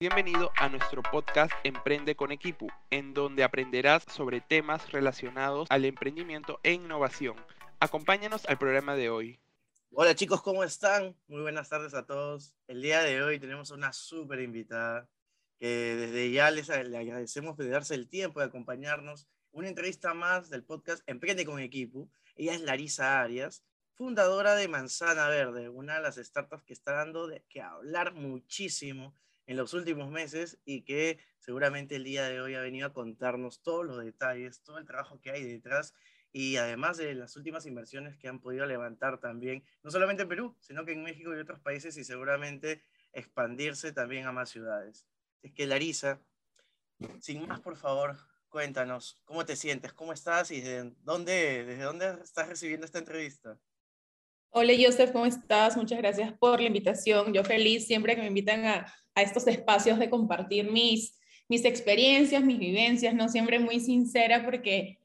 Bienvenido a nuestro podcast Emprende con Equipo, en donde aprenderás sobre temas relacionados al emprendimiento e innovación. Acompáñanos al programa de hoy. Hola chicos, ¿cómo están? Muy buenas tardes a todos. El día de hoy tenemos una súper invitada que desde ya les, le agradecemos de darse el tiempo de acompañarnos. Una entrevista más del podcast Emprende con Equipo. Ella es Larisa Arias, fundadora de Manzana Verde, una de las startups que está dando de que hablar muchísimo en los últimos meses y que seguramente el día de hoy ha venido a contarnos todos los detalles, todo el trabajo que hay detrás y además de las últimas inversiones que han podido levantar también, no solamente en Perú, sino que en México y otros países y seguramente expandirse también a más ciudades. Es que Larisa, sin más, por favor, cuéntanos cómo te sientes, cómo estás y desde dónde, desde dónde estás recibiendo esta entrevista. Hola Joseph, ¿cómo estás? Muchas gracias por la invitación. Yo feliz siempre que me invitan a, a estos espacios de compartir mis, mis experiencias, mis vivencias, ¿no? Siempre muy sincera porque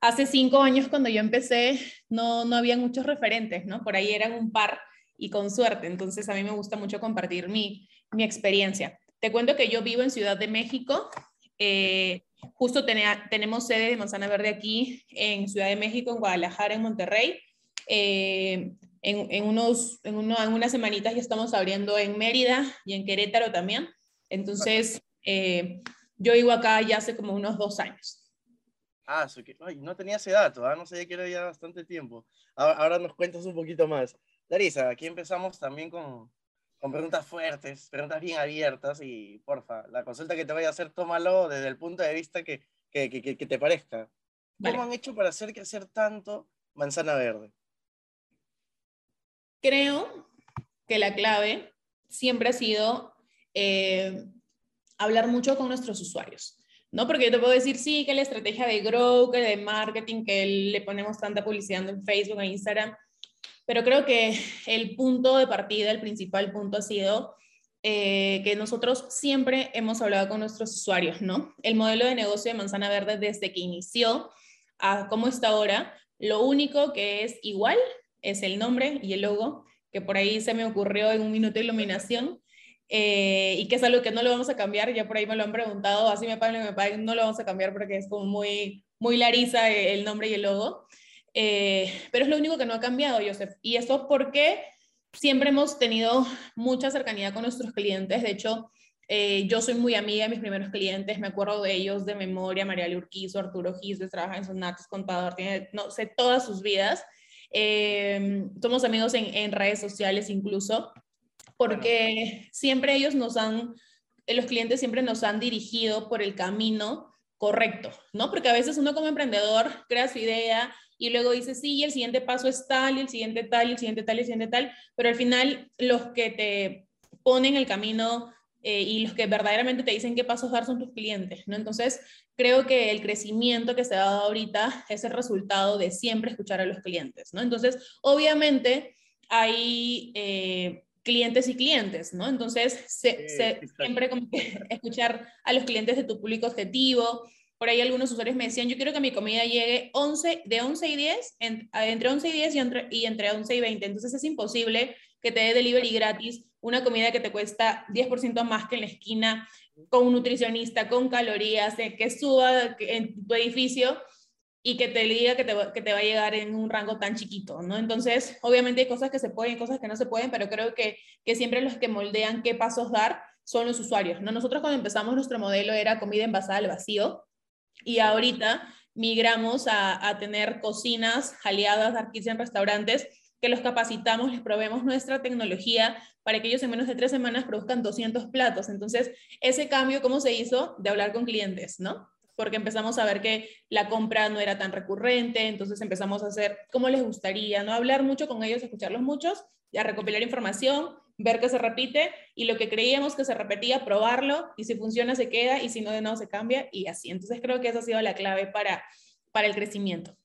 hace cinco años cuando yo empecé no, no había muchos referentes, ¿no? Por ahí eran un par y con suerte. Entonces a mí me gusta mucho compartir mi, mi experiencia. Te cuento que yo vivo en Ciudad de México. Eh, justo tenemos sede de Manzana Verde aquí en Ciudad de México, en Guadalajara, en Monterrey. Eh, en, unos, en, unas semanitas ya estamos abriendo en Mérida y en Querétaro también. Entonces, eh, yo vivo acá ya hace como unos dos años. Ah, no tenía ese dato, ¿ah? no sabía que era ya bastante tiempo. Ahora, nos cuentas un poquito más. Larisa, aquí empezamos también con, con preguntas fuertes, preguntas bien abiertas y porfa, la consulta que te voy a hacer, tómalo desde el punto de vista que, que, que, que te parezca. ¿Cómo han hecho para hacer crecer tanto Manzana Verde? Creo que la clave siempre ha sido eh, hablar mucho con nuestros usuarios. ¿no? Porque yo te puedo decir, sí, que la estrategia de grow, que de marketing, que le ponemos tanta publicidad en Facebook, en Instagram, pero creo que el punto de partida, el principal punto ha sido eh, que nosotros siempre hemos hablado con nuestros usuarios, ¿no? El modelo de negocio de Manzana Verde desde que inició a cómo está ahora, lo único que es igual es el nombre y el logo, que por ahí se me ocurrió en un minuto de iluminación, eh, y que es algo que no lo vamos a cambiar, ya por ahí me lo han preguntado, así me pagan, me pagan, no lo vamos a cambiar porque es como muy, muy Larisa el nombre y el logo, eh, pero es lo único que no ha cambiado, Joseph, y eso porque siempre hemos tenido mucha cercanía con nuestros clientes, de hecho, eh, yo soy muy amiga de mis primeros clientes, me acuerdo de ellos de memoria, María Urquizo, Arturo Gises, trabaja en Sonates, contador, no sé, todas sus vidas, eh, somos amigos en, redes sociales incluso, porque siempre ellos nos han, eh, los clientes siempre nos han dirigido por el camino correcto, ¿no? Porque a veces uno como emprendedor crea su idea y luego dice, sí, el siguiente paso es tal, y el siguiente tal, y el siguiente tal, y el siguiente tal, pero al final los que te ponen el camino eh, y los que verdaderamente te dicen qué pasos dar son tus clientes, ¿no? Entonces, creo que el crecimiento que se ha dado ahorita es el resultado de siempre escuchar a los clientes, ¿no? Entonces, obviamente, hay eh, clientes y clientes, ¿no? Entonces, siempre como que escuchar a los clientes de tu público objetivo. Por ahí algunos usuarios me decían, yo quiero que mi comida llegue 11, de 11 y 10, entre 11 y 10 y entre, y entre 11 y 20. Entonces, es imposible que te dé delivery gratis una comida que te cuesta 10% más que en la esquina, con un nutricionista, con calorías, eh, que suba en tu edificio y que te diga que te, que te va a llegar en un rango tan chiquito, ¿no? Entonces, obviamente hay cosas que se pueden, cosas que no se pueden, pero creo que, que siempre los que moldean qué pasos dar son los usuarios, ¿no? Nosotros cuando empezamos nuestro modelo era comida envasada al vacío y ahorita migramos a, a tener cocinas aliadas, aquí en restaurantes, que los capacitamos, les probemos nuestra tecnología para que ellos en menos de tres semanas produzcan 200 platos. Entonces, ese cambio, ¿cómo se hizo? De hablar con clientes, ¿no? Porque empezamos a ver que la compra no era tan recurrente, entonces empezamos a hacer cómo les gustaría, ¿no? Hablar mucho con ellos, escucharlos muchos, y a recopilar información, ver que se repite, y lo que creíamos que se repetía, probarlo, y si funciona se queda, y si no de nuevo se cambia, y así. Entonces, creo que esa ha sido la clave para, para el crecimiento.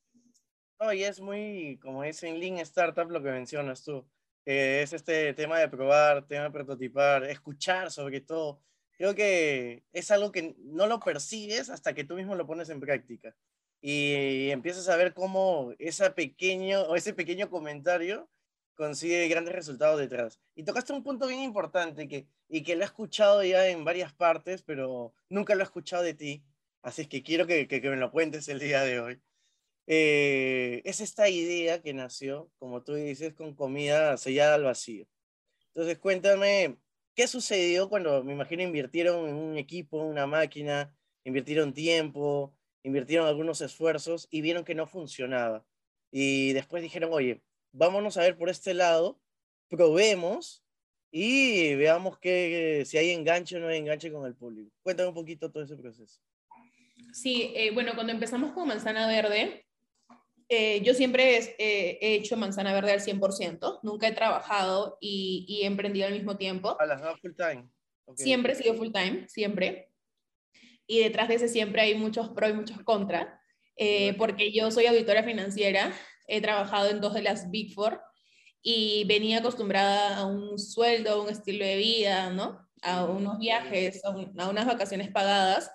No, y es muy, como es en Lean Startup lo que mencionas tú, que es este tema de probar, tema de prototipar, escuchar sobre todo. Creo que es algo que no lo persigues hasta que tú mismo lo pones en práctica y empiezas a ver cómo esa pequeño, o ese pequeño comentario consigue grandes resultados detrás. Y tocaste un punto bien importante que, y que lo he escuchado ya en varias partes, pero nunca lo he escuchado de ti. Así es que quiero que, que, me lo cuentes el día de hoy. Eh, es esta idea que nació, como tú dices, con comida sellada al vacío. Entonces, cuéntame, ¿qué sucedió cuando, me imagino, invirtieron en un equipo, una máquina, invirtieron tiempo, invirtieron algunos esfuerzos y vieron que no funcionaba? Y después dijeron, oye, vámonos a ver por este lado, probemos y veamos que, si hay enganche o no hay enganche con el público. Cuéntame un poquito todo ese proceso. Sí, eh, bueno, cuando empezamos con Manzana Verde, eh, yo siempre he, he, hecho Manzana Verde al 100%, nunca he trabajado y, y he emprendido al mismo tiempo. ¿A las dos full time? Siempre he sido full time, siempre. Y detrás de ese siempre hay muchos pros y muchos contras, eh, porque yo soy auditora financiera, he trabajado en dos de las Big Four y venía acostumbrada a un sueldo, a un estilo de vida, ¿no? A unos viajes, a, unas vacaciones pagadas,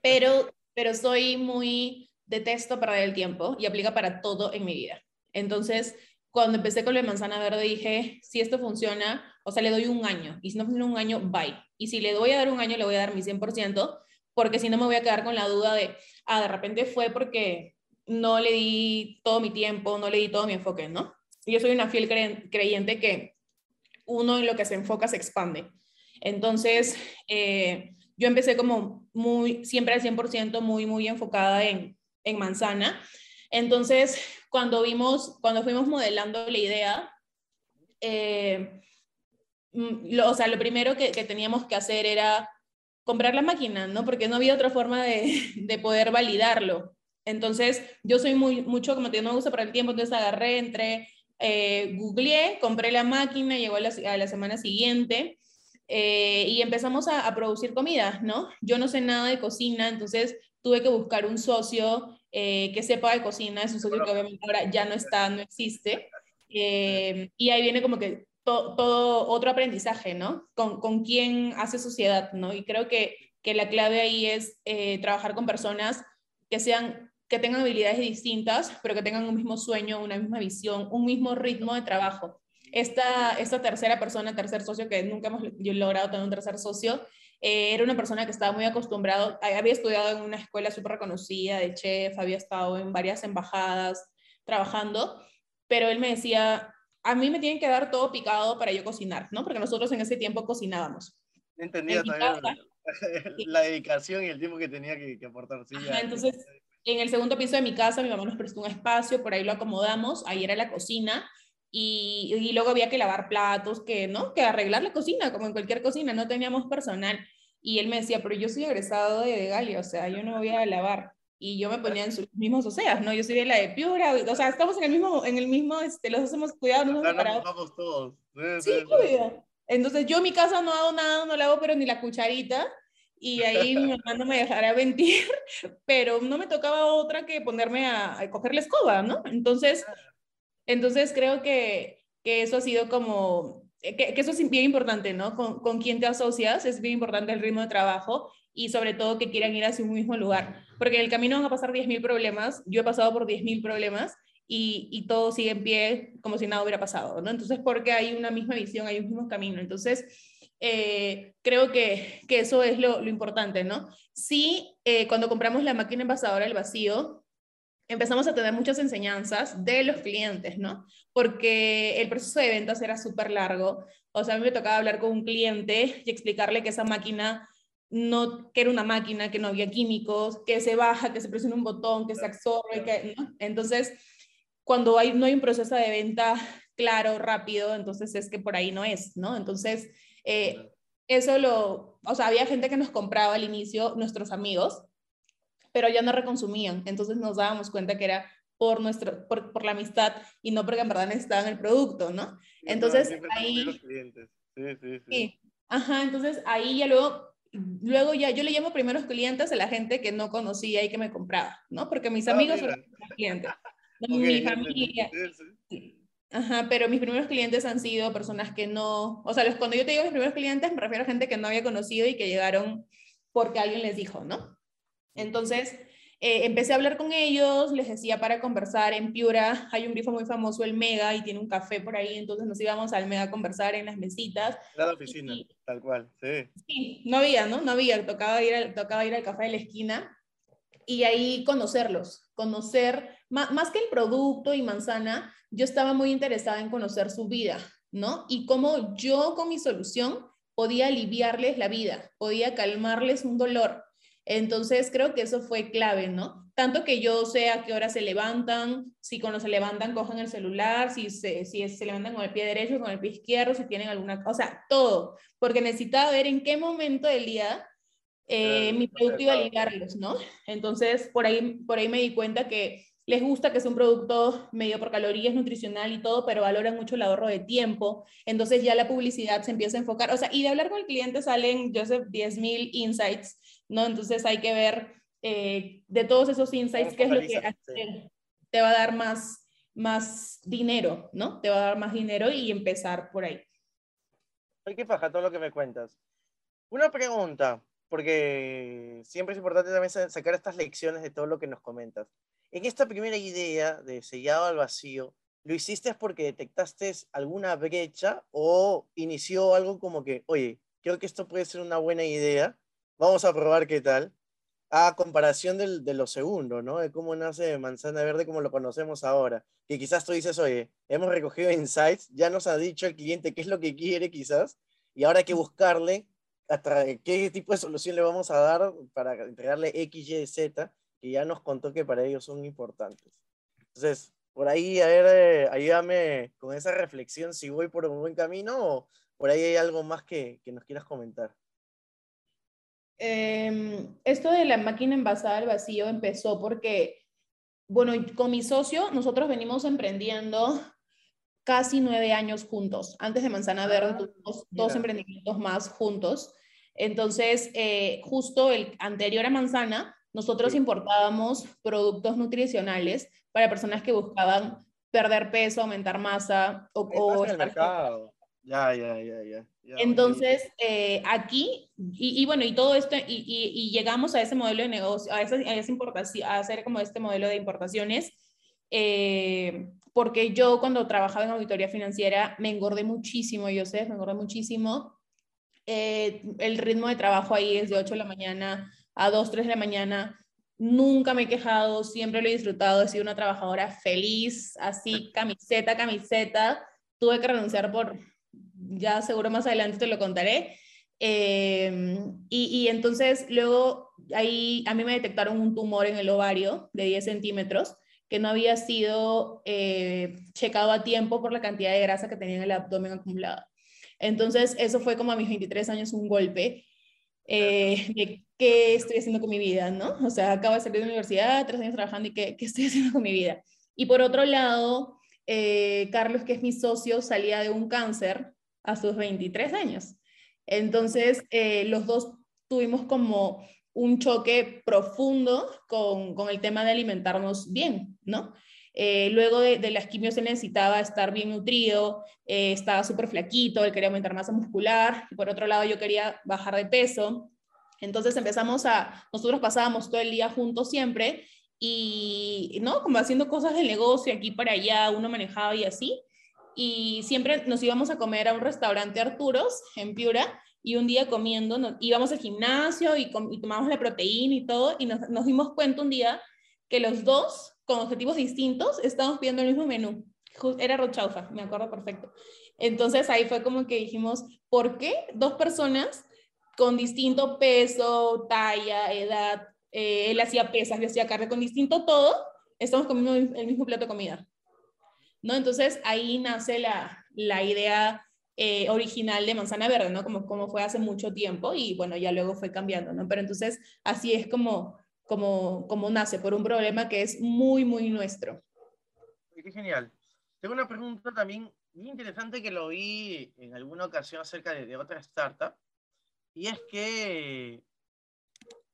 pero, pero soy muy, detesto perder el tiempo y aplica para todo en mi vida. Entonces, cuando empecé con la manzana verde dije, si esto funciona, o sea, le doy un año, y si no funciona un año, bye. Y si le voy a dar un año, le voy a dar mi 100%, porque si no me voy a quedar con la duda de, ah, de repente fue porque no le di todo mi tiempo, no le di todo mi enfoque, ¿no? Yo soy una fiel creyente que uno en lo que se enfoca se expande. Entonces, eh, yo empecé como muy, siempre al 100%, muy, muy enfocada en, en manzana. Entonces, cuando vimos, cuando fuimos modelando la idea, eh, mm, lo, o sea, lo primero que, teníamos que hacer era comprar la máquina, ¿no? Porque no había otra forma de, de poder validarlo. Entonces, yo soy muy, mucho, como te digo, no me gusta para el tiempo, entonces agarré, entré, eh, googleé, compré la máquina, llegó a la, a la semana siguiente eh, y empezamos a, producir comida, ¿no? Yo no sé nada de cocina, entonces tuve que buscar un socio eh, que sepa de cocina, es un socio que obviamente ahora ya no está, no existe. Eh, y ahí viene como que todo otro aprendizaje, ¿no? Con, con quién hace sociedad, ¿no? Y creo que, que la clave ahí es trabajar con personas que sean que tengan habilidades distintas, pero que tengan un mismo sueño, una misma visión, un mismo ritmo de trabajo. Esta, esta tercera persona, tercer socio, que nunca hemos logrado tener un tercer socio, eh, era una persona que estaba muy acostumbrado, había estudiado en una escuela súper reconocida de chef, había estado en varias embajadas trabajando, pero él me decía, a mí me tienen que dar todo picado para yo cocinar, ¿no? Porque nosotros en ese tiempo cocinábamos. Entendía también la dedicación y el tiempo que tenía que, aportar. Sí, entonces, en el segundo piso de mi casa, mi mamá nos prestó un espacio, por ahí lo acomodamos, ahí era la cocina, y, y, luego había que lavar platos, que, ¿no? Que arreglar la cocina, como en cualquier cocina, no teníamos personal. Y él me decía, pero yo soy egresado de, de Galia, o sea, yo no voy a lavar. Y yo me ponía en sus mismos oseas, ¿no? Yo soy de la de Piura, o sea, estamos en el mismo, en el mismo, este, los hemos cuidado, no nos hemos todos. Sí, sí, Entonces yo en mi casa no hago nada, no lavo, pero ni la cucharita y ahí mi mamá no me dejará mentir, pero no me tocaba otra que ponerme a, a coger la escoba, ¿no? Entonces, entonces creo que, que eso ha sido como, que, que, eso es bien importante, ¿no? Con, con quién te asocias, es bien importante el ritmo de trabajo y sobre todo que quieran ir hacia un mismo lugar, porque en el camino van a pasar 10.000 problemas, yo he pasado por 10.000 problemas y, y, todo sigue en pie como si nada hubiera pasado, ¿no? Entonces, porque hay una misma visión, hay un mismo camino. Entonces, eh, creo que, que, eso es lo, lo importante, ¿no? Sí, eh, cuando compramos la máquina envasadora al vacío, empezamos a tener muchas enseñanzas de los clientes, ¿no? Porque el proceso de ventas era súper largo. O sea, a mí me tocaba hablar con un cliente y explicarle que esa máquina no, que era una máquina, que no había químicos, que se baja, que se presiona un botón, que se absorbe, que, ¿no? Entonces, cuando hay, no hay un proceso de venta claro, rápido, entonces es que por ahí no es, ¿no? Entonces, eh, eso lo, o sea, había gente que nos compraba al inicio, nuestros amigos, pero ya no reconsumían, entonces nos dábamos cuenta que era por, nuestro, por, por la amistad y no porque en verdad necesitaban el producto, ¿no? Entonces ahí... Sí, sí, sí. Ajá, entonces ahí ya luego, luego ya yo le llamo primeros clientes a la gente que no conocía y que me compraba, ¿no? Porque mis ah, amigos son clientes. mi familia. Ajá, pero mis primeros clientes han sido personas que no, o sea, cuando yo te digo mis primeros clientes me refiero a gente que no había conocido y que llegaron porque alguien les dijo, ¿no? Entonces, eh, empecé a hablar con ellos, les decía para conversar en Piura, hay un grifo muy famoso, el Mega, y tiene un café por ahí, entonces nos íbamos al Mega a conversar en las mesitas. La oficina, tal cual, sí. Sí, no había, ¿no? No había, tocaba ir, al, tocaba ir al café de la esquina y ahí conocerlos, conocer, más, más que el producto y manzana, yo estaba muy interesada en conocer su vida, ¿no? Y cómo yo con mi solución podía aliviarles la vida, podía calmarles un dolor, entonces creo que eso fue clave, ¿no? Tanto que yo sé a qué hora se levantan, si cuando se levantan cojan el celular, si se, si se levantan con el pie derecho, con el pie izquierdo, si tienen alguna cosa, o sea, todo, porque necesitaba ver en qué momento del día eh, mi producto iba a ligarlos, ¿no? Entonces por ahí, por ahí me di cuenta que les gusta que sea un producto medio por calorías, nutricional y todo, pero valoran mucho el ahorro de tiempo. Entonces ya la publicidad se empieza a enfocar, o sea, y de hablar con el cliente salen, Joseph, 10.000 insights ¿no? Entonces hay que ver eh, de todos esos insights qué es lo que te va a dar más, más dinero, ¿no? Te va a dar más dinero y empezar por ahí. Ay, qué paja todo lo que me cuentas. Una pregunta, porque siempre es importante también sacar estas lecciones de todo lo que nos comentas. En esta primera idea de sellado al vacío, ¿lo hiciste porque detectaste alguna brecha o inició algo como que, oye, creo que esto puede ser una buena idea Vamos a probar qué tal. A comparación del, de lo segundo, ¿no? De cómo nace Manzana Verde como lo conocemos ahora. Que quizás tú dices, oye, hemos recogido insights, ya nos ha dicho el cliente qué es lo que quiere quizás, y ahora hay que buscarle qué tipo de solución le vamos a dar para entregarle X, Y, Z, que ya nos contó que para ellos son importantes. Entonces, por ahí, a ver, eh, ayúdame con esa reflexión si voy por un buen camino o por ahí hay algo más que, que nos quieras comentar. Em, esto de la máquina envasada al vacío empezó porque, bueno, con mi socio nosotros venimos emprendiendo casi nueve años juntos. Antes de Manzana ah, Verde tuvimos dos emprendimientos más juntos. Entonces, eh, justo el anterior a Manzana, nosotros importábamos productos nutricionales para personas que buscaban perder peso, aumentar masa o, o el mercado. Ya, ya, ya, ya. Entonces, eh, aquí, y, bueno, y todo esto, y, y, llegamos a ese modelo de negocio, a, esa, a, esa importación, a hacer como este modelo de importaciones, eh, porque yo cuando trabajaba en auditoría financiera me engordé muchísimo, yo sé, me engordé muchísimo. Eh, el ritmo de trabajo ahí es de 8 de la mañana a 2, 3 de la mañana. Nunca me he quejado, siempre lo he disfrutado, he sido una trabajadora feliz, así, camiseta, camiseta. Tuve que renunciar por, ya seguro más adelante te lo contaré. Em, y, entonces luego ahí a mí me detectaron un tumor en el ovario de 10 centímetros que no había sido eh, checado a tiempo por la cantidad de grasa que tenía en el abdomen acumulado. Entonces eso fue como a mis 23 años un golpe eh, qué estoy haciendo con mi vida, ¿no? O sea, acabo de salir de la universidad, tres años trabajando y qué, qué estoy haciendo con mi vida. Y por otro lado, eh, Carlos, que es mi socio, salía de un cáncer a sus 23 años. Entonces, eh, los dos tuvimos como un choque profundo con, con el tema de alimentarnos bien, ¿no? Eh, luego de, de, las quimios se necesitaba estar bien nutrido, estaba súper flaquito, él quería aumentar masa muscular, y por otro lado yo quería bajar de peso. Entonces empezamos a, nosotros pasábamos todo el día juntos siempre, y, ¿no? Como haciendo cosas del negocio aquí para allá, uno manejaba y así y siempre nos íbamos a comer a un restaurante Arturos en Piura y un día comiendo, íbamos al gimnasio y, y tomamos la proteína y todo y nos, nos, dimos cuenta un día que los dos, con objetivos distintos, estábamos pidiendo el mismo menú. Era rochaufa, me acuerdo perfecto. Entonces ahí fue como que dijimos, ¿por qué dos personas con distinto peso, talla, edad, eh, él hacía pesas, yo hacía carne, con distinto todo, estamos comiendo el mismo plato de comida? ¿no? Entonces ahí nace la, la idea eh, original de Manzana Verde, ¿no? Como, como fue hace mucho tiempo y bueno, ya luego fue cambiando, ¿no? Pero entonces así es como, como, como nace, por un problema que es muy, muy nuestro. Qué genial. Tengo una pregunta también muy interesante que lo vi en alguna ocasión acerca de, de otra startup, y es que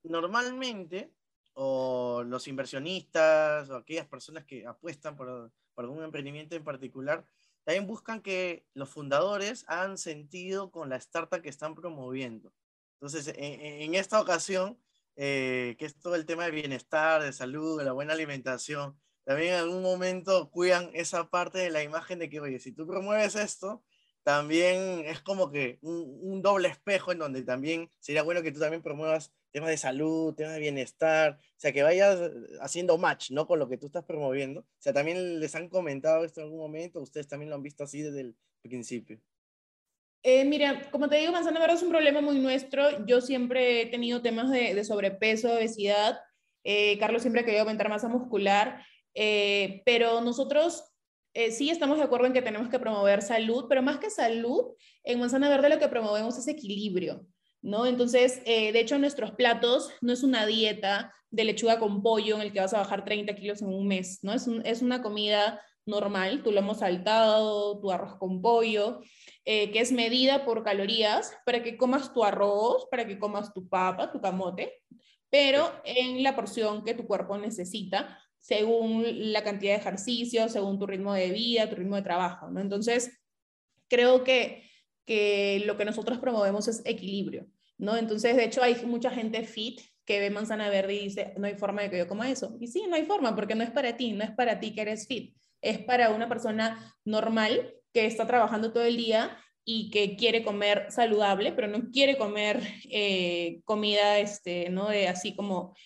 normalmente, o los inversionistas, o aquellas personas que apuestan por por algún emprendimiento en particular, también buscan que los fundadores hagan sentido con la startup que están promoviendo. Entonces, en, esta ocasión, eh, que es todo el tema de bienestar, de salud, de la buena alimentación, también en algún momento cuidan esa parte de la imagen de que, oye, si tú promueves esto, también es como que un, doble espejo en donde también sería bueno que tú también promuevas temas de salud, temas de bienestar, o sea, que vayas haciendo match, ¿no? Con lo que tú estás promoviendo. O sea, también les han comentado esto en algún momento, ustedes también lo han visto así desde el principio. Eh, mira, como te digo, manzana verde es un problema muy nuestro. Yo siempre he tenido temas de, sobrepeso, obesidad. Eh, Carlos siempre ha querido aumentar masa muscular, eh, pero nosotros eh, sí estamos de acuerdo en que tenemos que promover salud, pero más que salud, en Manzana Verde lo que promovemos es equilibrio, ¿no? Entonces, eh, de hecho, nuestros platos no es una dieta de lechuga con pollo en el que vas a bajar 30 kilos en un mes, ¿no? Es, es una comida normal, tú lo hemos saltado, tu arroz con pollo, eh, que es medida por calorías para que comas tu arroz, para que comas tu papa, tu camote, pero en la porción que tu cuerpo necesita según la cantidad de ejercicio, según tu ritmo de vida, tu ritmo de trabajo, ¿no? Entonces, creo que, que lo que nosotros promovemos es equilibrio, ¿no? Entonces, de hecho, hay mucha gente fit que ve manzana verde y dice, no hay forma de que yo coma eso. Y sí, no hay forma, porque no es para ti, no es para ti que eres fit, es para una persona normal que está trabajando todo el día y que quiere comer saludable, pero no quiere comer eh, comida, este, ¿no? De así como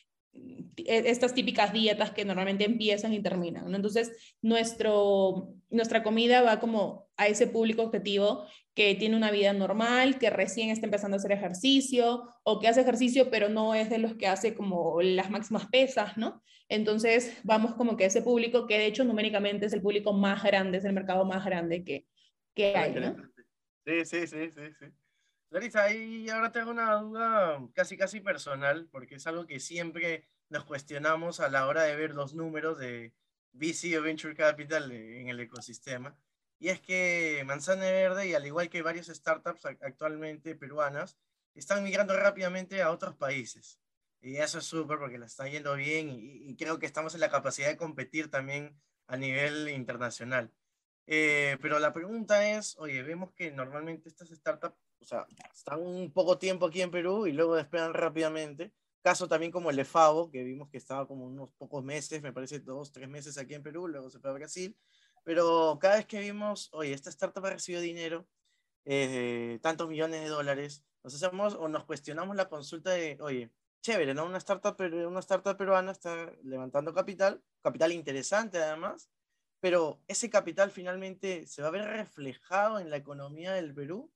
estas típicas dietas que normalmente empiezan y terminan. Entonces, nuestro, nuestra comida va como a ese público objetivo que tiene una vida normal, que recién está empezando a hacer ejercicio o que hace ejercicio pero no es de los que hace como las máximas pesas, ¿no? Entonces, vamos como que a ese público que de hecho numéricamente es el público más grande, es el mercado más grande que, que hay, ¿no? Sí, sí, sí, sí, sí. Larisa, ahí ahora tengo una duda casi, casi personal, porque es algo que siempre nos cuestionamos a la hora de ver los números de VC o Venture Capital en el ecosistema. Y es que Manzana Verde, y al igual que varias startups actualmente peruanas, están migrando rápidamente a otros países. Y eso es súper porque la está yendo bien y, y, creo que estamos en la capacidad de competir también a nivel internacional. Eh, pero la pregunta es, oye, vemos que normalmente estas startups, sea, están un poco tiempo aquí en Perú y luego despegan rápidamente. Caso también como el de Favo, que vimos que estaba como unos pocos meses, me parece dos, tres meses aquí en Perú, luego se fue a Brasil. Pero cada vez que vimos, oye, esta startup ha recibido dinero, eh, tantos millones de dólares, nos hacemos o nos cuestionamos la consulta de, oye, chévere, ¿no? Una startup, una startup peruana está levantando capital, capital interesante además, pero ese capital finalmente se va a ver reflejado en la economía del Perú.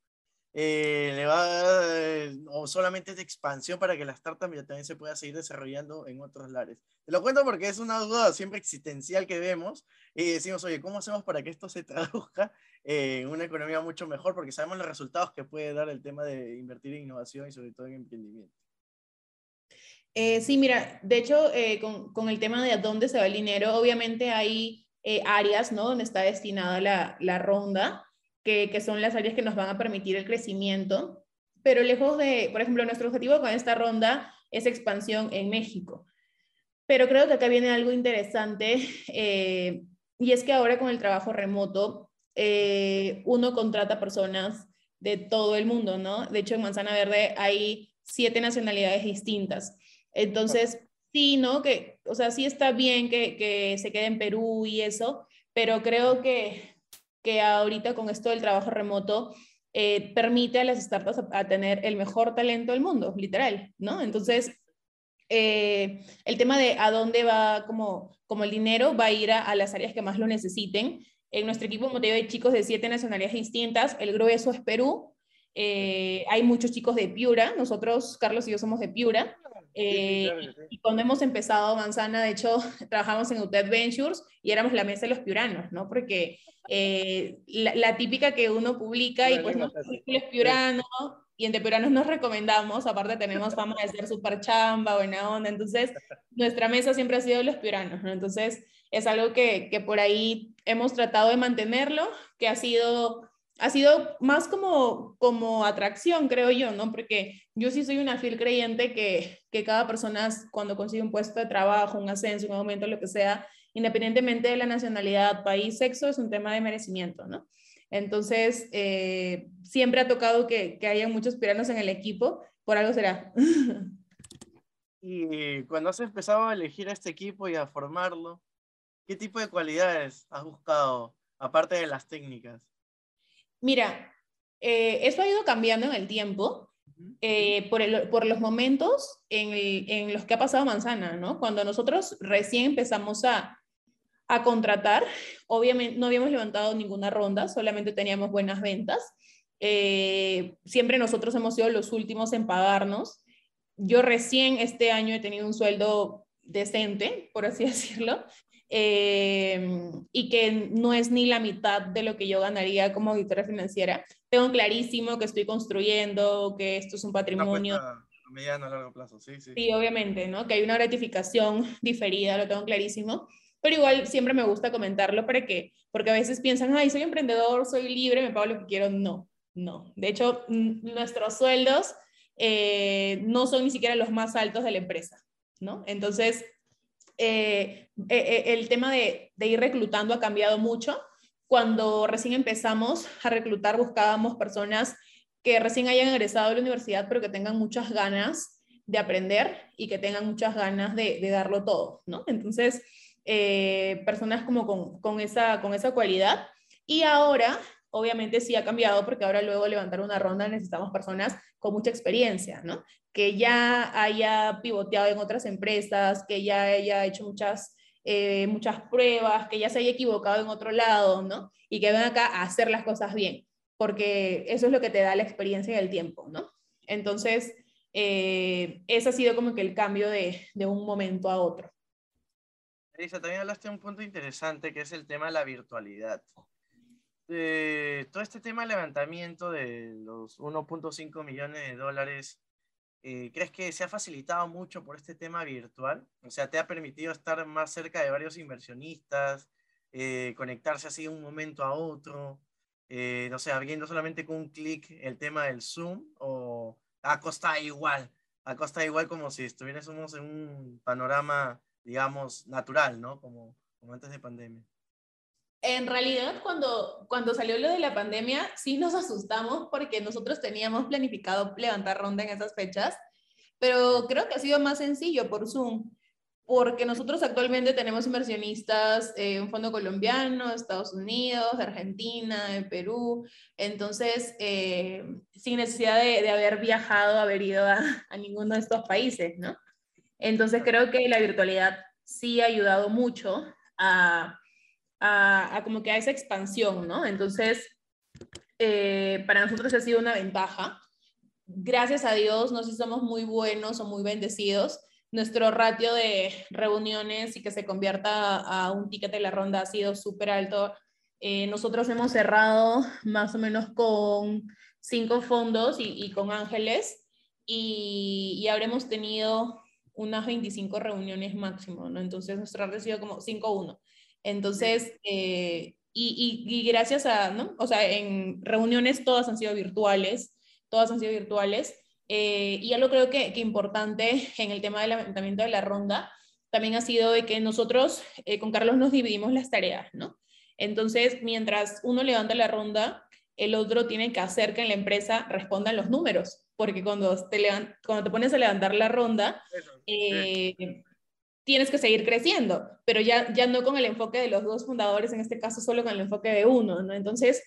Eh, le va eh, o solamente es de expansión para que la startup también se pueda seguir desarrollando en otros lares. Te lo cuento porque es una duda siempre existencial que vemos y decimos, oye, ¿cómo hacemos para que esto se traduzca en una economía mucho mejor? Porque sabemos los resultados que puede dar el tema de invertir en innovación y sobre todo en emprendimiento. Eh, sí, mira, de hecho, con, con, el tema de a dónde se va el dinero, obviamente hay eh, áreas ¿no? donde está destinada la, la ronda, que, que, son las áreas que nos van a permitir el crecimiento. Pero lejos de, por ejemplo, nuestro objetivo con esta ronda es expansión en México. Pero creo que acá viene algo interesante eh, y es que ahora con el trabajo remoto, eh, uno contrata personas de todo el mundo, ¿no? De hecho, en Manzana Verde hay siete nacionalidades distintas. Entonces, sí, ¿no? Que, o sea, sí está bien que, que se quede en Perú y eso, pero creo que, que ahorita con esto del trabajo remoto eh, permite a las startups a, tener el mejor talento del mundo, literal, ¿no? Entonces, eh, el tema de a dónde va como, como el dinero va a ir a, las áreas que más lo necesiten. En nuestro equipo, como te chicos de siete nacionalidades distintas, el grueso es Perú, eh, hay muchos chicos de Piura, nosotros, Carlos y yo somos de Piura, eh, y cuando hemos empezado Manzana, de hecho, trabajamos en UTED Ventures y éramos la mesa de los piuranos, ¿no? Porque eh, la, típica que uno publica y pues no es piurano, y entre piuranos nos recomendamos, aparte tenemos fama de ser súper chamba, buena onda, entonces nuestra mesa siempre ha sido los piuranos, ¿no? Entonces es algo que, que por ahí hemos tratado de mantenerlo, que ha sido ha sido más como, como atracción, creo yo, ¿no? Porque yo sí soy una fiel creyente que, que cada persona cuando consigue un puesto de trabajo, un ascenso, un aumento, lo que sea, independientemente de la nacionalidad, país, sexo, es un tema de merecimiento, ¿no? Entonces, eh, siempre ha tocado que, que haya muchos piranos en el equipo, por algo será. Y cuando has empezado a elegir a este equipo y a formarlo, ¿qué tipo de cualidades has buscado, aparte de las técnicas? Mira, eh, eso ha ido cambiando en el tiempo. Eh, por, por, los momentos en, en, los que ha pasado Manzana, ¿no? Cuando nosotros recién empezamos a, a contratar, obviamente no habíamos levantado ninguna ronda, solamente teníamos buenas ventas. Eh, siempre nosotros hemos sido los últimos en pagarnos. Yo recién este año he tenido un sueldo decente, por así decirlo, eh, y que no es ni la mitad de lo que yo ganaría como auditora financiera. Tengo clarísimo que estoy construyendo, que esto es un patrimonio. A mediano, a largo plazo, sí, sí. Sí, obviamente, ¿no? Que hay una gratificación diferida, lo tengo clarísimo. Pero igual siempre me gusta comentarlo para que, porque a veces piensan, ay, soy emprendedor, soy libre, me pago lo que quiero. No, no. De hecho, nuestros sueldos eh, no son ni siquiera los más altos de la empresa, ¿no? Entonces, eh, eh, el tema de, ir reclutando ha cambiado mucho. Cuando recién empezamos a reclutar, buscábamos personas que recién hayan egresado de la universidad, pero que tengan muchas ganas de aprender y que tengan muchas ganas de, darlo todo, ¿no? Entonces, personas como con, esa, con esa cualidad. Y ahora, obviamente sí ha cambiado porque ahora luego levantar una ronda necesitamos personas con mucha experiencia, ¿no? que ya haya pivoteado en otras empresas, que ya haya hecho muchas, eh, muchas pruebas, que ya se haya equivocado en otro lado, ¿no? Y que venga acá a hacer las cosas bien, porque eso es lo que te da la experiencia y el tiempo, ¿no? Entonces, eh, ese ha sido como que el cambio de, de un momento a otro. Elisa, también hablaste de un punto interesante que es el tema de la virtualidad. Eh, todo este tema de levantamiento de los 1.5 millones de dólares eh, ¿crees que se ha facilitado mucho por este tema virtual? O sea, ¿te ha permitido estar más cerca de varios inversionistas, eh, conectarse así de un momento a otro? Eh, no sé, viendo solamente con un clic el tema del Zoom o a costa igual, a costa igual como si estuviésemos en un panorama, digamos, natural, ¿no? Como, como antes de pandemia. En realidad, cuando, cuando salió lo de la pandemia, sí nos asustamos porque nosotros teníamos planificado levantar ronda en esas fechas, pero creo que ha sido más sencillo por Zoom, porque nosotros actualmente tenemos inversionistas en un fondo colombiano, Estados Unidos, Argentina, de Perú, entonces, eh, sin necesidad de, de, haber viajado, haber ido a, a ninguno de estos países, ¿no? Entonces, creo que la virtualidad sí ha ayudado mucho a a, como que a esa expansión, ¿no? Entonces, eh, para nosotros ha sido una ventaja. Gracias a Dios, no sé si somos muy buenos o muy bendecidos. Nuestro ratio de reuniones y que se convierta a un ticket de la ronda ha sido súper alto. Eh, nosotros hemos cerrado más o menos con cinco fondos y, con ángeles y, y, habremos tenido unas 25 reuniones máximo, ¿no? Entonces nuestro ratio ha sido como 5-1. Entonces, eh, y, y, gracias a, ¿no? O sea, en reuniones todas han sido virtuales, todas han sido virtuales. Eh, y algo creo que, que, importante en el tema del levantamiento de la ronda también ha sido de que nosotros eh, con Carlos nos dividimos las tareas, ¿no? Entonces, mientras uno levanta la ronda, el otro tiene que hacer que en la empresa respondan los números, porque cuando te, cuando te pones a levantar la ronda, eh, tienes que seguir creciendo, pero ya, ya no con el enfoque de los dos fundadores, en este caso solo con el enfoque de uno, ¿no? Entonces,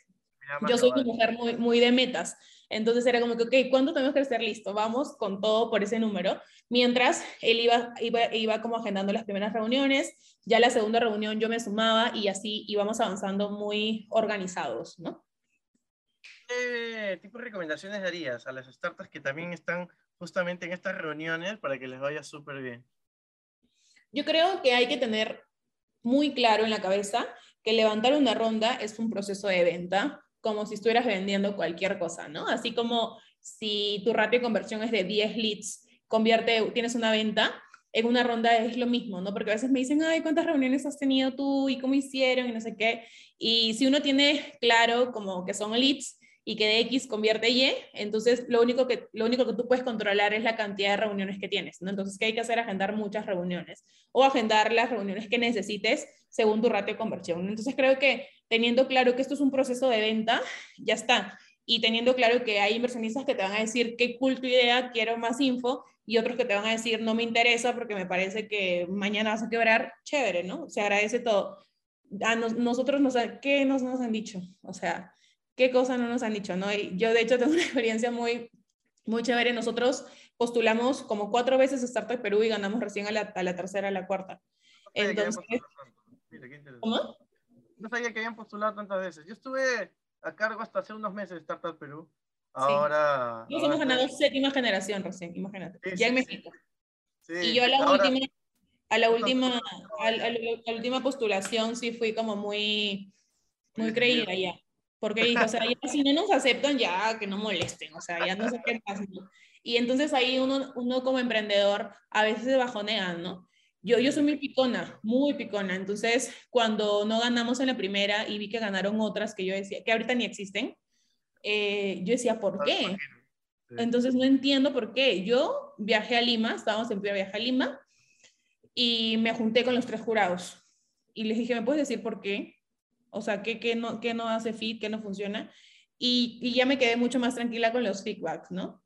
yo soy una mujer muy, muy de metas, entonces era como que, ok, ¿cuándo tenemos que estar listo? Vamos con todo por ese número. Mientras él iba, iba, iba como agendando las primeras reuniones, ya la segunda reunión yo me sumaba y así íbamos avanzando muy organizados, ¿no? ¿Qué tipo de recomendaciones darías a las startups que también están justamente en estas reuniones para que les vaya súper bien? Yo creo que hay que tener muy claro en la cabeza que levantar una ronda es un proceso de venta, como si estuvieras vendiendo cualquier cosa, ¿no? Así como si tu ratio de conversión es de 10 leads, convierte, tienes una venta, en una ronda es lo mismo, ¿no? Porque a veces me dicen, ay, ¿cuántas reuniones has tenido tú? ¿Y cómo hicieron? Y no sé qué. Y si uno tiene claro como que son leads, y que de X convierte Y, entonces lo único, que, lo único que tú puedes controlar es la cantidad de reuniones que tienes, ¿no? Entonces, ¿qué hay que hacer? Agendar muchas reuniones o agendar las reuniones que necesites según tu ratio de conversión. Entonces, creo que teniendo claro que esto es un proceso de venta, ya está. y teniendo claro que hay inversionistas que te van a decir qué cool idea, quiero más info, y otros que te van a decir no me interesa porque me parece que mañana vas a quebrar, chévere, ¿no? Se agradece todo. A nosotros, nos, ¿qué nos, nos han dicho? O sea, ¿qué cosas no nos han dicho? ¿no? Y yo de hecho tengo una experiencia muy, muy chévere. Nosotros postulamos como cuatro veces a Startup Perú y ganamos recién a la, a la tercera, a la cuarta. Entonces, ¿Cómo? No sabía que habían postulado tantas veces. Yo estuve a cargo hasta hace unos meses de Startup Perú. Ahora. Sí. hemos ganado séptima generación recién, imagínate. ya en México. y yo a la última, a la última, a, la, última postulación sí fui como muy, muy creída ya. Porque o sea, ya, si no nos aceptan, ya que no molesten, o sea, ya no sé qué pasa. Y entonces ahí uno, uno como emprendedor a veces se bajonea, ¿no? Yo, yo soy muy picona, muy picona. Entonces, cuando no ganamos en la primera y vi que ganaron otras que yo decía, que ahorita ni existen, eh, yo decía, ¿por qué? Entonces, no entiendo por qué. Yo viajé a Lima, estábamos en primer viaje a Lima, y me junté con los tres jurados. Y les dije, ¿me puedes decir por qué? O sea, ¿qué, qué no, qué no hace fit, qué no funciona? Y, y, ya me quedé mucho más tranquila con los feedbacks, ¿no?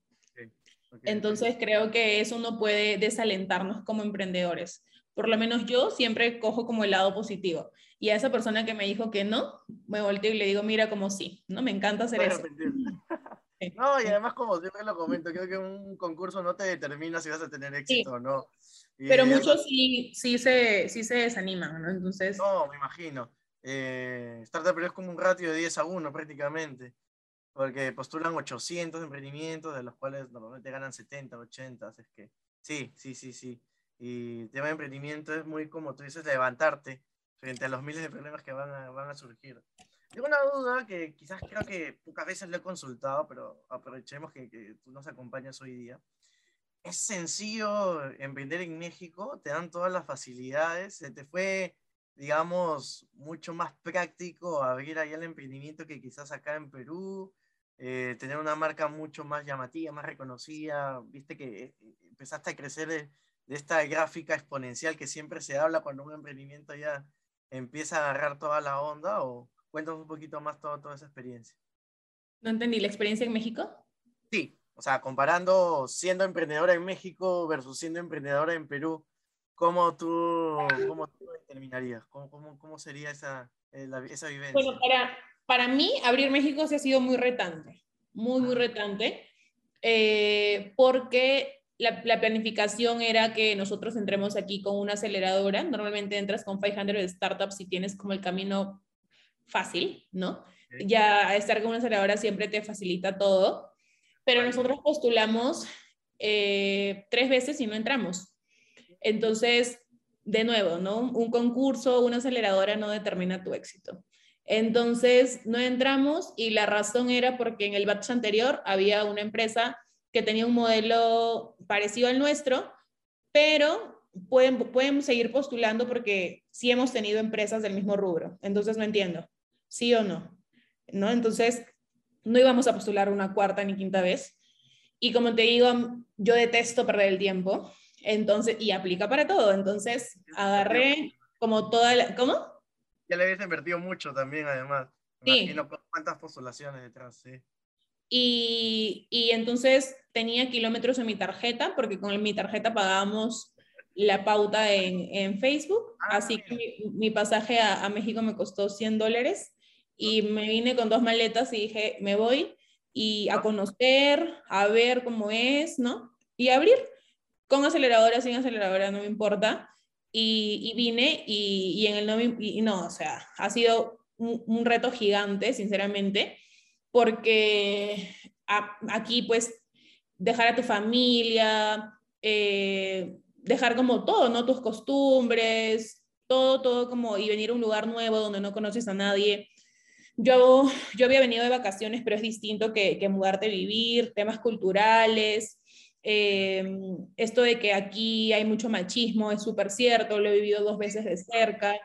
Entonces creo que eso no puede desalentarnos como emprendedores. Por lo menos yo siempre cojo como el lado positivo. Y a esa persona que me dijo que no, me volteo y le digo, mira como sí, ¿no? Me encanta hacer eso. No, y además como siempre lo comento, creo que un concurso no te determina si vas a tener éxito o no. Pero muchos sí, sí, se, sí se desaniman, ¿no? Entonces... No, me imagino. Eh, Startup es como un ratio de 10 a 1 prácticamente porque postulan 800 emprendimientos, de los cuales normalmente ganan 70, 80, es que sí, sí, sí, sí. Y el tema de emprendimiento es muy, como tú dices, levantarte frente a los miles de problemas que van a, van a surgir. Tengo una duda que quizás creo que pocas veces lo he consultado, pero aprovechemos que, que tú nos acompañas hoy día. ¿Es sencillo emprender en México? ¿Te dan todas las facilidades? ¿Se te fue, digamos, mucho más práctico abrir allá el emprendimiento que quizás acá en Perú? Eh, tener una marca mucho más llamativa, más reconocida, viste que eh, empezaste a crecer de, esta gráfica exponencial que siempre se habla cuando un emprendimiento ya empieza a agarrar toda la onda, o cuéntanos un poquito más toda, toda esa experiencia. No entendí, ¿la experiencia en México? Sí, o sea, comparando siendo emprendedora en México versus siendo emprendedora en Perú, ¿cómo tú, cómo tú determinarías? ¿Cómo, cómo, cómo sería esa, eh, esa vivencia? Bueno, para, para mí, abrir México se ha sido muy retante, muy, muy retante, eh, porque la, planificación era que nosotros entremos aquí con una aceleradora. Normalmente entras con 500 startups y tienes como el camino fácil, ¿no? Ya estar con una aceleradora siempre te facilita todo, pero nosotros postulamos eh, tres veces y no entramos. Entonces, de nuevo, ¿no? Un concurso, una aceleradora no determina tu éxito. Entonces, no entramos y la razón era porque en el batch anterior había una empresa que tenía un modelo parecido al nuestro, pero pueden, pueden seguir postulando porque sí hemos tenido empresas del mismo rubro. Entonces, no entiendo, ¿sí o no? ¿No? Entonces, no íbamos a postular una cuarta ni quinta vez. Y como te digo, yo detesto perder el tiempo. Entonces, y aplica para todo. Entonces, agarré como toda la... ¿Cómo? ya le habías invertido mucho también, además. sí. imagino cuántas postulaciones detrás, sí. Y, y, entonces tenía kilómetros en mi tarjeta, porque con mi tarjeta pagábamos la pauta en, en Facebook. Ah, así que mi, pasaje a, a, México me costó 100 dólares y me vine con dos maletas y dije, me voy y a ah. conocer, a ver cómo es, ¿no? Y abrir. Con aceleradora, sin aceleradora, no me importa y, vine y, en el no, y no, o sea, ha sido un, reto gigante, sinceramente, porque aquí pues dejar a tu familia, eh, dejar como todo, ¿no? Tus costumbres, todo, todo como, y venir a un lugar nuevo donde no conoces a nadie. Yo, yo había venido de vacaciones, pero es distinto que, que mudarte a vivir, temas culturales, Em, esto de que aquí hay mucho machismo es súper cierto, lo he vivido dos veces de cerca.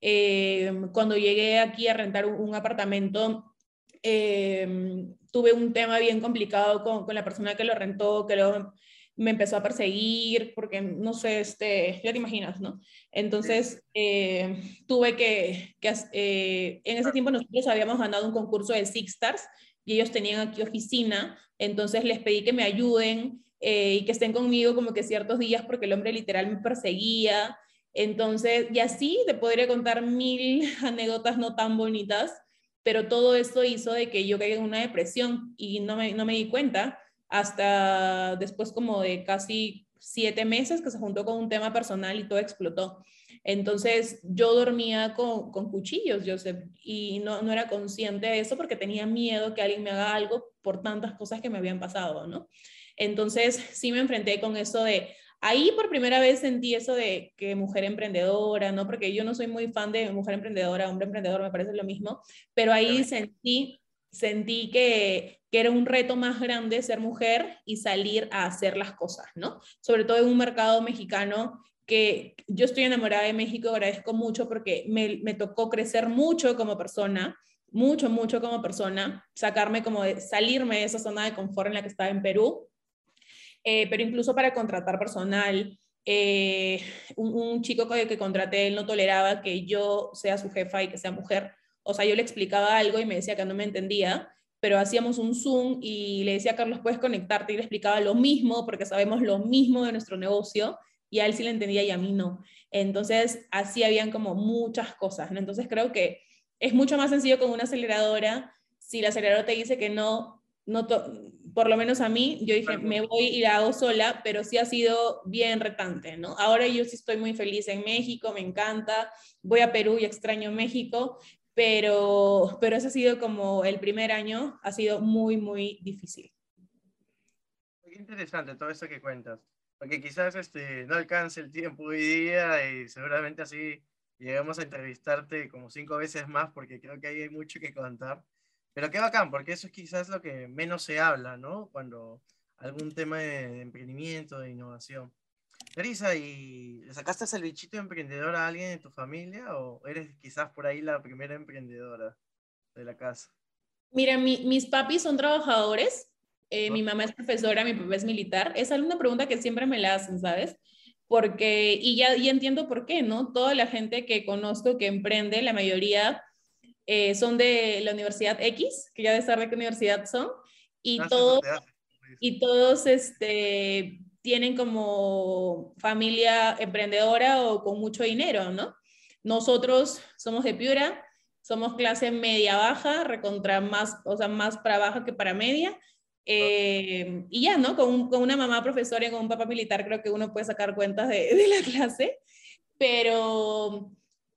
Em, cuando llegué aquí a rentar un, apartamento, em, tuve un tema bien complicado con, con, la persona que lo rentó, que lo, me empezó a perseguir, porque no sé, este, ya te imaginas, ¿no? Entonces, tuve que, que eh, en ese tiempo nosotros habíamos ganado un concurso de Six Stars, y ellos tenían aquí oficina, entonces les pedí que me ayuden eh, y que estén conmigo como que ciertos días porque el hombre literal me perseguía. Entonces, y así te podría contar mil anécdotas no tan bonitas, pero todo esto hizo de que yo caiga en una depresión y no me, no me di cuenta hasta después como de casi siete meses que se juntó con un tema personal y todo explotó. Entonces yo dormía con, con cuchillos, Joseph, y no, no era consciente de eso porque tenía miedo que alguien me haga algo por tantas cosas que me habían pasado, ¿no? Entonces sí me enfrenté con eso de, ahí por primera vez sentí eso de que mujer emprendedora, ¿no? Porque yo no soy muy fan de mujer emprendedora, hombre emprendedor, me parece lo mismo, pero ahí sentí, sentí que, que era un reto más grande ser mujer y salir a hacer las cosas, ¿no? Sobre todo en un mercado mexicano que yo estoy enamorada de México, agradezco mucho porque me, me tocó crecer mucho como persona, mucho, mucho como persona, sacarme como de, salirme de esa zona de confort en la que estaba en Perú, eh, pero incluso para contratar personal, eh, un, chico que, que contraté, él no toleraba que yo sea su jefa y que sea mujer, o sea, yo le explicaba algo y me decía que no me entendía, pero hacíamos un Zoom y le decía Carlos, puedes conectarte y le explicaba lo mismo porque sabemos lo mismo de nuestro negocio y a él sí le entendía y a mí no. Entonces, así habían como muchas cosas. Entonces, creo que es mucho más sencillo con una aceleradora. Si la aceleradora te dice que no, no por lo menos a mí, yo dije, me voy y la hago sola, pero sí ha sido bien retante, ¿no? Ahora yo sí estoy muy feliz en México, me encanta, voy a Perú y extraño México, pero, pero ese ha sido como el primer año, ha sido muy, muy difícil. Qué interesante todo eso que cuentas porque quizás este, no alcance el tiempo hoy día y seguramente así lleguemos a entrevistarte como cinco veces más porque creo que ahí hay mucho que contar. Pero qué bacán, porque eso es quizás lo que menos se habla, ¿no? Cuando algún tema de, emprendimiento, de innovación. Teresa, ¿y sacaste el bichito emprendedor a alguien en tu familia o eres quizás por ahí la primera emprendedora de la casa? Mira, mi, mis papis son trabajadores, eh, mi mamá es profesora, mi papá es militar. Esa es una pregunta que siempre me la hacen, ¿sabes? Porque, y ya y entiendo por qué, ¿no? Toda la gente que conozco que emprende, la mayoría eh, son de la Universidad X, que ya de saber de qué universidad son, y ah, todos, y todos este, tienen como familia emprendedora o con mucho dinero, ¿no? Nosotros somos de Piura, somos clase media baja, recontra más, o sea, más para baja que para media, eh, y ya, ¿no? Con, con, una mamá profesora y con un papá militar creo que uno puede sacar cuentas de, de, la clase, pero,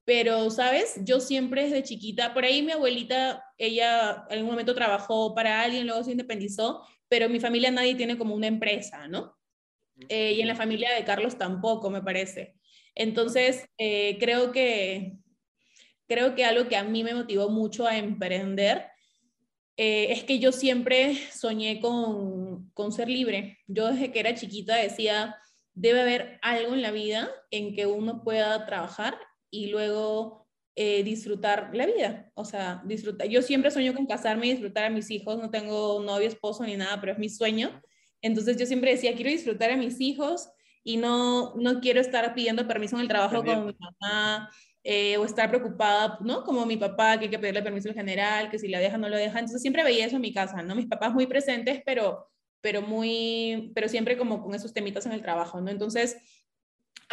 pero, ¿sabes? Yo siempre desde chiquita, por ahí mi abuelita, ella en algún momento trabajó para alguien, luego se independizó, pero en mi familia nadie tiene como una empresa, ¿no? Eh, y en la familia de Carlos tampoco, me parece. Entonces, eh, creo que creo que algo que a mí me motivó mucho a emprender eh, es que yo siempre soñé con, con ser libre. Yo desde que era chiquita decía, debe haber algo en la vida en que uno pueda trabajar y luego eh, disfrutar la vida. O sea, disfrutar. Yo siempre sueño con casarme y disfrutar a mis hijos. No tengo novio, esposo ni nada, pero es mi sueño. Entonces yo siempre decía, quiero disfrutar a mis hijos y no, no quiero estar pidiendo permiso en el trabajo con mi mamá eh, o estar preocupada, ¿no? Como mi papá, que hay que pedirle permiso al general, que si la deja, no lo deja. Entonces siempre veía eso en mi casa, ¿no? Mis papás muy presentes, pero, pero, muy, pero siempre como con esos temitas en el trabajo, ¿no? Entonces,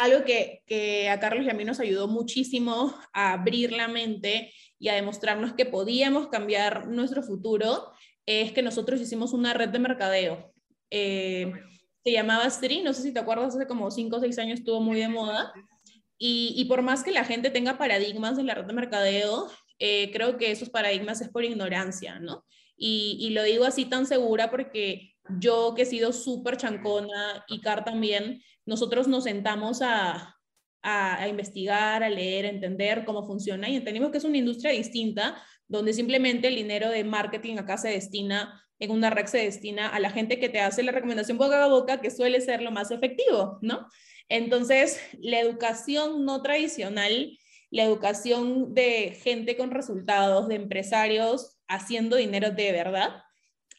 algo que, que a Carlos y a mí nos ayudó muchísimo a abrir la mente y a demostrarnos que podíamos cambiar nuestro futuro es que nosotros hicimos una red de mercadeo. Eh, se llamaba Stri, no sé si te acuerdas, hace como 5 o 6 años estuvo muy de moda. Y, por más que la gente tenga paradigmas en la red de mercadeo, eh, creo que esos paradigmas es por ignorancia, ¿no? Y, lo digo así tan segura porque yo que he sido súper chancona y Car también, nosotros nos sentamos a, investigar, a leer, a entender cómo funciona y entendimos que es una industria distinta donde simplemente el dinero de marketing acá se destina, en una red se destina a la gente que te hace la recomendación boca a boca, que suele ser lo más efectivo, ¿no? Entonces, la educación no tradicional, la educación de gente con resultados, de empresarios haciendo dinero de verdad,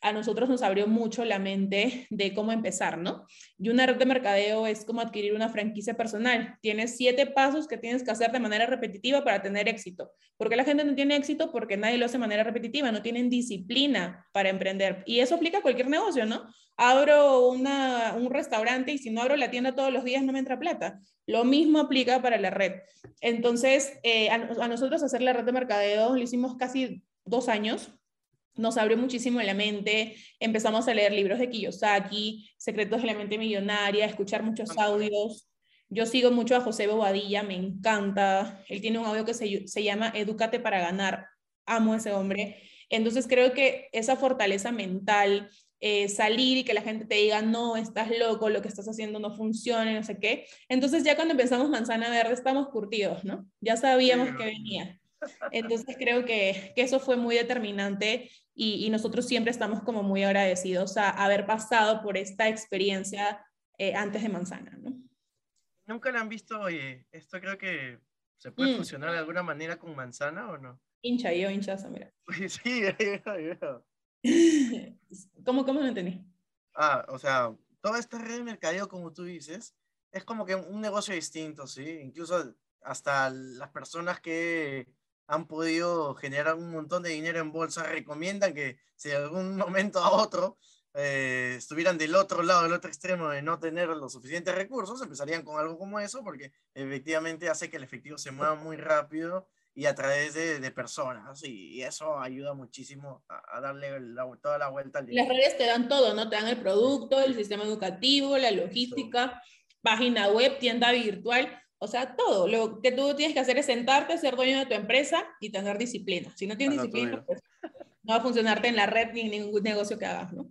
a nosotros nos abrió mucho la mente de cómo empezar, ¿no? Y una red de mercadeo es como adquirir una franquicia personal. Tienes siete pasos que tienes que hacer de manera repetitiva para tener éxito. ¿Por qué la gente no tiene éxito? Porque nadie lo hace de manera repetitiva, no tienen disciplina para emprender. Y eso aplica a cualquier negocio, ¿no? Abro una, un restaurante y si no abro la tienda todos los días no me entra plata. Lo mismo aplica para la red. Entonces, eh, a, a nosotros hacer la red de mercadeo lo hicimos casi dos años nos abrió muchísimo la mente, empezamos a leer libros de Kiyosaki, Secretos de la mente millonaria, escuchar muchos audios. Yo sigo mucho a José Bobadilla, me encanta. Él tiene un audio que se, se llama Edúcate para ganar. Amo a ese hombre. Entonces creo que esa fortaleza mental, eh, salir y que la gente te diga, no, estás loco, lo que estás haciendo no funciona, no sé qué. Entonces ya cuando empezamos Manzana Verde estamos curtidos, ¿no? Ya sabíamos que venía. Entonces creo que, que, eso fue muy determinante y, y, nosotros siempre estamos como muy agradecidos a, haber pasado por esta experiencia eh, antes de Manzana. ¿no? ¿Nunca le han visto, oye, esto creo que se puede mm. fusionar de alguna manera con Manzana o no? Hincha, yo hinchazo, mira. sí, veo. ¿Cómo, ¿Cómo no entendí? Ah, o sea, toda esta red de mercadeo, como tú dices, es como que un negocio distinto, ¿sí? Incluso hasta las personas que han podido generar un montón de dinero en bolsa, recomiendan que si de algún momento a otro eh, estuvieran del otro lado, del otro extremo de no tener los suficientes recursos, empezarían con algo como eso, porque efectivamente hace que el efectivo se mueva muy rápido y a través de, de personas, y, y, eso ayuda muchísimo a, a darle la, toda la vuelta al dinero. Las redes te dan todo, ¿no? Te dan el producto, el sistema educativo, la logística, página web, tienda virtual, o sea, todo. Lo que tú tienes que hacer es sentarte, ser dueño de tu empresa y tener disciplina. Si no tienes disciplina, pues no va a funcionarte en la red ni en ningún negocio que hagas, ¿no?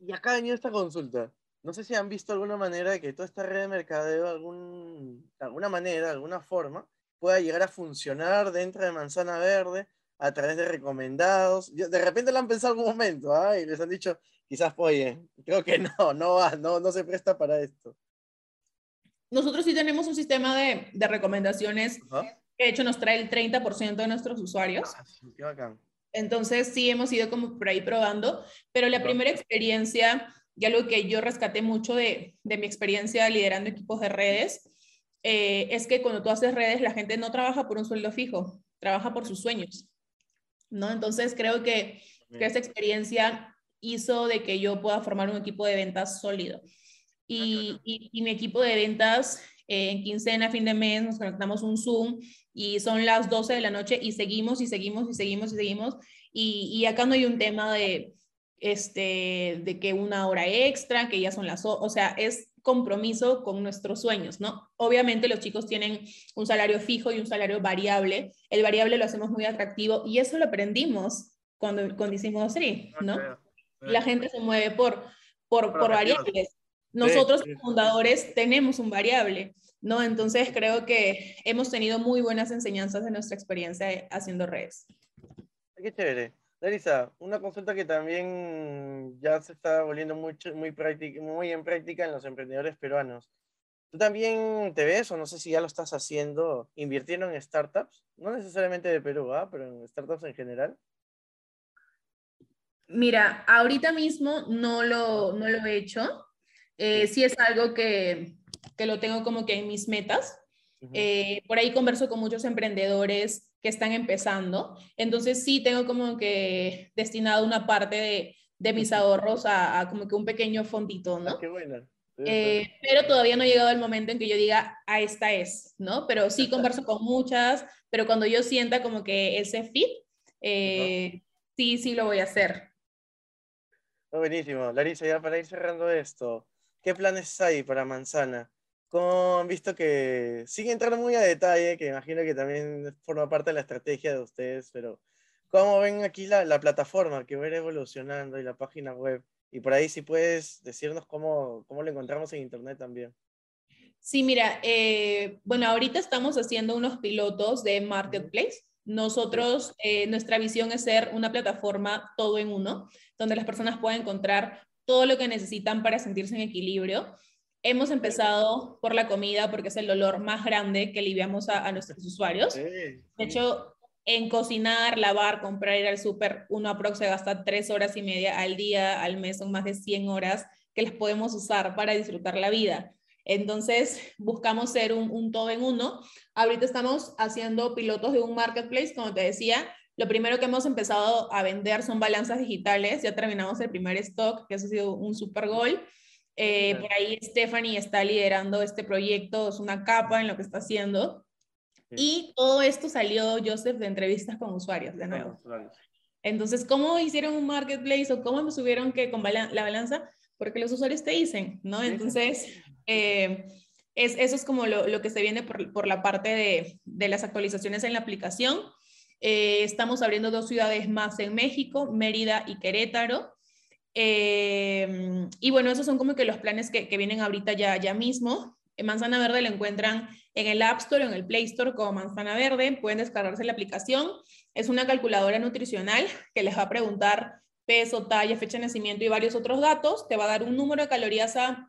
Y acá ha venido esta consulta. No sé si han visto alguna manera de que toda esta red de mercadeo, algún, de alguna manera, de alguna forma, pueda llegar a funcionar dentro de Manzana Verde a través de recomendados. De repente lo han pensado algún momento, ¿ah? Y les han dicho, quizás, oye, creo que no, no va, no, no se presta para esto nosotros sí tenemos un sistema de, de recomendaciones que de hecho nos trae el 30% de nuestros usuarios. Ah, Entonces sí hemos ido como por ahí probando, pero la primera experiencia, ya lo que yo rescaté mucho de, de mi experiencia liderando equipos de redes, eh, es que cuando tú haces redes la gente no trabaja por un sueldo fijo, trabaja por sus sueños. ¿no? Entonces creo que, que esa experiencia hizo de que yo pueda formar un equipo de ventas sólido. Ah, y, mi equipo de ventas eh, en quincena, fin de mes, nos conectamos un Zoom y son las 12 de la noche y seguimos y seguimos y seguimos y seguimos. Y, y acá no hay un tema de, este, de que una hora extra, que ya son las, o sea, es compromiso con nuestros sueños, ¿no? Obviamente los chicos tienen un salario fijo y un salario variable. El variable lo hacemos muy atractivo y eso lo aprendimos cuando, cuando hicimos SRI, ¿no? La gente se mueve por, por, por variables. Nosotros, fundadores, tenemos un variable, ¿no? Entonces creo que hemos tenido muy buenas enseñanzas de nuestra experiencia haciendo redes. Qué chévere. Larisa, una consulta que también ya se está volviendo mucho, muy, práctica, muy en práctica en los emprendedores peruanos. ¿Tú también te ves, o no sé si ya lo estás haciendo, invirtiendo en startups? No necesariamente de Perú, ¿ah? pero en startups en general. Mira, ahorita mismo no lo, no lo he hecho, eh, sí es algo que, que, lo tengo como que en mis metas. Eh, por ahí converso con muchos emprendedores que están empezando. Entonces sí tengo como que destinado una parte de, de mis ahorros a, como que un pequeño fondito, ¿no? Ah, qué buena. Eh, pero todavía no ha llegado el momento en que yo diga, a esta es, ¿no? Pero sí converso con muchas, pero cuando yo sienta como que ese fit, sí, sí lo voy a hacer. buenísimo. Larisa, ya para ir cerrando esto, ¿Qué planes hay para Manzana? Han visto que sigue entrando muy a detalle, que imagino que también forma parte de la estrategia de ustedes, pero ¿cómo ven aquí la, la plataforma que va a ir evolucionando y la página web? Y por ahí si puedes decirnos cómo, cómo lo encontramos en internet también. Sí, mira, eh, bueno, ahorita estamos haciendo unos pilotos de Marketplace. Nosotros, eh, nuestra visión es ser una plataforma todo en uno, donde las personas puedan encontrar todo lo que necesitan para sentirse en equilibrio. Hemos empezado por la comida porque es el dolor más grande que aliviamos a, nuestros usuarios. De hecho, en cocinar, lavar, comprar, ir al súper, uno aprox se gasta tres horas y media al día, al mes son más de 100 horas que las podemos usar para disfrutar la vida. Entonces, buscamos ser un, un todo en uno. Ahorita estamos haciendo pilotos de un marketplace, como te decía. Lo primero que hemos empezado a vender son balanzas digitales. Ya terminamos el primer stock, que eso ha sido un super gol. Eh, por ahí Stephanie está liderando este proyecto, es una capa en lo que está haciendo. Y todo esto salió, Joseph, de entrevistas con usuarios, de nuevo. Entonces, ¿cómo hicieron un marketplace o cómo subieron que con la balanza? Porque los usuarios te dicen, ¿no? Entonces, eh, es, eso es como lo, lo que se viene por, por la parte de, de, las actualizaciones en la aplicación. Eh, estamos abriendo dos ciudades más en México, Mérida y Querétaro. Eh, y bueno, esos son como que los planes que, que vienen ahorita ya, ya mismo. Manzana Verde lo encuentran en el App Store o en el Play Store como Manzana Verde. Pueden descargarse la aplicación. Es una calculadora nutricional que les va a preguntar peso, talla, fecha de nacimiento y varios otros datos. Te va a dar un número de calorías a,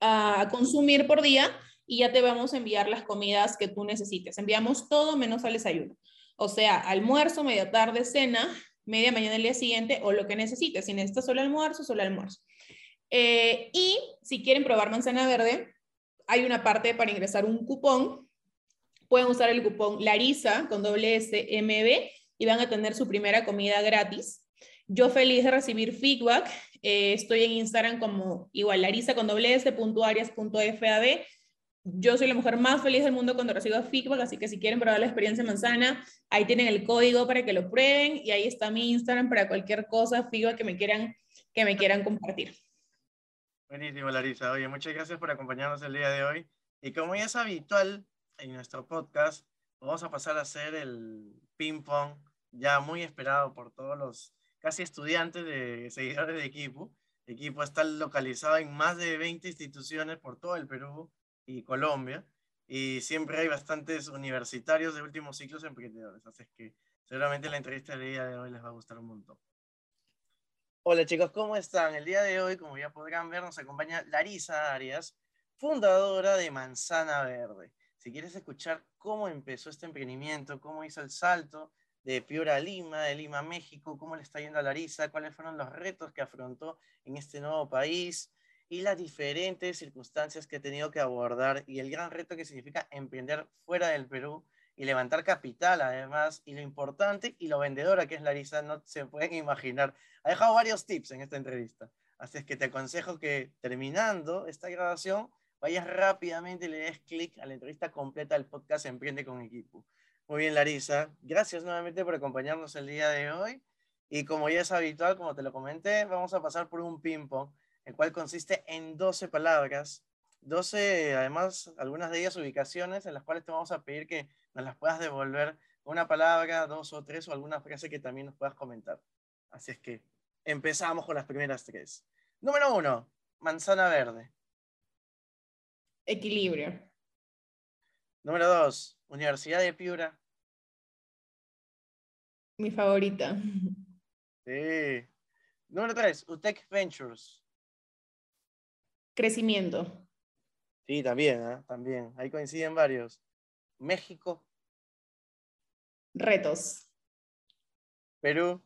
a consumir por día y ya te vamos a enviar las comidas que tú necesites. Enviamos todo menos al desayuno. O sea, almuerzo, media tarde, cena, media mañana del día siguiente o lo que necesites. Si necesitas solo almuerzo, solo almuerzo. Eh, y si quieren probar manzana verde, hay una parte para ingresar un cupón. Pueden usar el cupón Larisa con doble S MB y van a tener su primera comida gratis. Yo feliz de recibir feedback. Eh, estoy en Instagram como igual Larisa con doble S Yo soy la mujer más feliz del mundo cuando recibo feedback, así que si quieren probar la experiencia manzana, ahí tienen el código para que lo prueben y ahí está mi Instagram para cualquier cosa, feedback que me quieran, que me quieran compartir. Buenísimo, Larisa. Oye, muchas gracias por acompañarnos el día de hoy. Y como ya es habitual en nuestro podcast, vamos a pasar a hacer el ping-pong ya muy esperado por todos los casi estudiantes de seguidores de Equipo. Equipo está localizado en más de 20 instituciones por todo el Perú y Colombia. Y siempre hay bastantes universitarios de últimos ciclos emprendedores. Así que seguramente la entrevista del día de hoy les va a gustar un montón. Hola chicos, ¿cómo están? El día de hoy, como ya podrán ver, nos acompaña Larisa Arias, fundadora de Manzana Verde. Si quieres escuchar cómo empezó este emprendimiento, cómo hizo el salto de Piura a Lima, de Lima a México, cómo le está yendo a Larisa, cuáles fueron los retos que afrontó en este nuevo país y las diferentes circunstancias que ha tenido que abordar y el gran reto que significa emprender fuera del Perú y levantar capital además, y lo importante y lo vendedora que es Larisa, no se pueden imaginar. Ha dejado varios tips en esta entrevista, así es que te aconsejo que terminando esta grabación vayas rápidamente y le des clic a la entrevista completa del podcast Emprende con Equipo. Muy bien, Larisa, gracias nuevamente por acompañarnos el día de hoy. Y como ya es habitual, como te lo comenté, vamos a pasar por un ping-pong, el cual consiste en 12 palabras 12, además, algunas de ellas ubicaciones en las cuales te vamos a pedir que nos las puedas devolver una palabra, dos o tres o alguna frase que también nos puedas comentar. Así es que empezamos con las primeras tres. Número uno, manzana verde. Equilibrio. Número dos, Universidad de Piura. Mi favorita. Sí. Número tres, UTEC Ventures. Crecimiento. Sí, también, ¿eh? también. Ahí coinciden varios. México. Retos. Perú.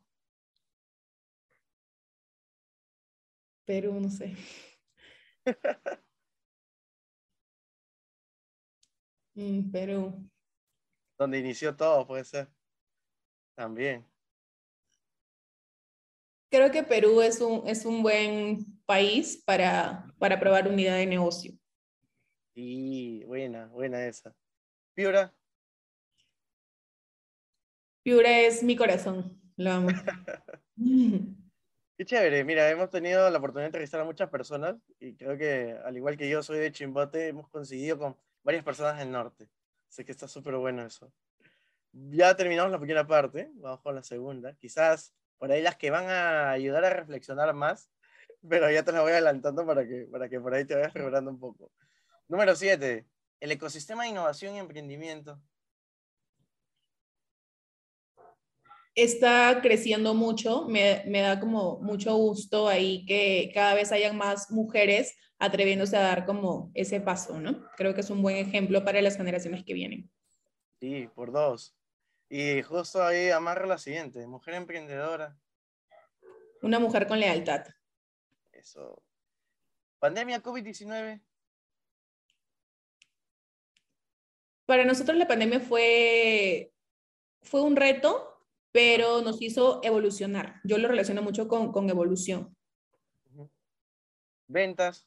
Perú, no sé. mm, Perú. Donde inició todo, puede ser. También. Creo que Perú es un, es un buen país para, para probar unidad de negocio. Sí, buena, buena esa. Piura. Piura es mi corazón, lo amo. Qué chévere, mira, hemos tenido la oportunidad de entrevistar a muchas personas y creo que al igual que yo soy de Chimbote, hemos coincidido con varias personas del norte. Sé que está súper bueno eso. Ya terminamos la primera parte, vamos con la segunda. Quizás por ahí las que van a ayudar a reflexionar más, pero ya te las voy adelantando para que, para que por ahí te vayas preparando un poco. Número 7. El ecosistema de innovación y emprendimiento. Está creciendo mucho, me, me, da como mucho gusto ahí que cada vez hayan más mujeres atreviéndose a dar como ese paso, ¿no? Creo que es un buen ejemplo para las generaciones que vienen. Sí, por dos. Y justo ahí amarra la siguiente, mujer emprendedora. Una mujer con lealtad. Eso. Pandemia COVID-19. Para nosotros la pandemia fue, fue un reto, pero nos hizo evolucionar. Yo lo relaciono mucho con, con evolución. Ventas.